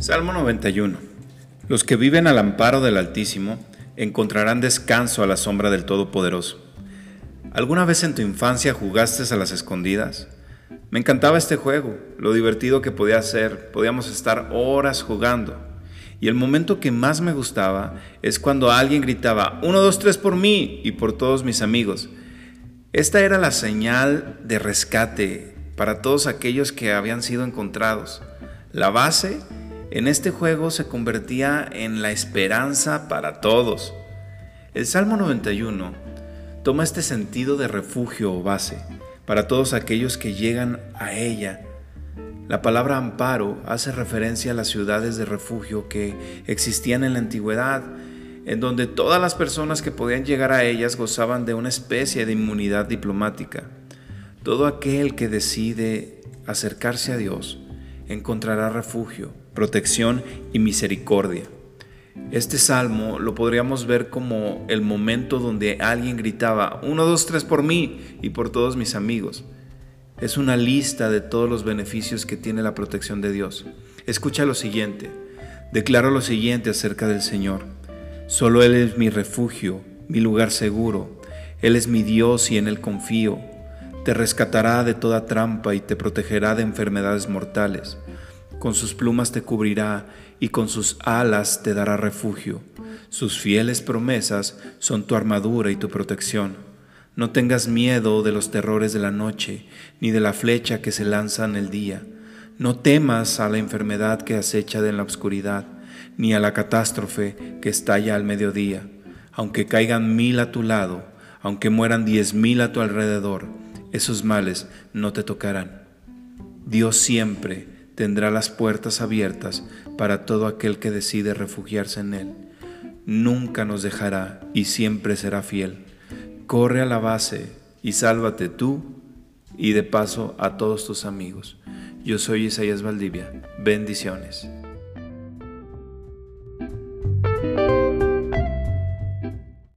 Salmo 91. Los que viven al amparo del Altísimo encontrarán descanso a la sombra del Todopoderoso. ¿Alguna vez en tu infancia jugaste a las escondidas? Me encantaba este juego, lo divertido que podía ser, podíamos estar horas jugando. Y el momento que más me gustaba es cuando alguien gritaba, 1, 2, 3 por mí y por todos mis amigos. Esta era la señal de rescate para todos aquellos que habían sido encontrados. La base en este juego se convertía en la esperanza para todos. El Salmo 91 toma este sentido de refugio o base para todos aquellos que llegan a ella. La palabra amparo hace referencia a las ciudades de refugio que existían en la antigüedad, en donde todas las personas que podían llegar a ellas gozaban de una especie de inmunidad diplomática. Todo aquel que decide acercarse a Dios encontrará refugio, protección y misericordia. Este salmo lo podríamos ver como el momento donde alguien gritaba, uno, dos, tres por mí y por todos mis amigos. Es una lista de todos los beneficios que tiene la protección de Dios. Escucha lo siguiente. Declaro lo siguiente acerca del Señor. Solo Él es mi refugio, mi lugar seguro. Él es mi Dios y en Él confío te rescatará de toda trampa y te protegerá de enfermedades mortales. Con sus plumas te cubrirá y con sus alas te dará refugio. Sus fieles promesas son tu armadura y tu protección. No tengas miedo de los terrores de la noche, ni de la flecha que se lanza en el día. No temas a la enfermedad que acecha en la oscuridad, ni a la catástrofe que estalla al mediodía. Aunque caigan mil a tu lado, aunque mueran diez mil a tu alrededor, esos males no te tocarán. Dios siempre tendrá las puertas abiertas para todo aquel que decide refugiarse en Él. Nunca nos dejará y siempre será fiel. Corre a la base y sálvate tú y de paso a todos tus amigos. Yo soy Isaías Valdivia. Bendiciones.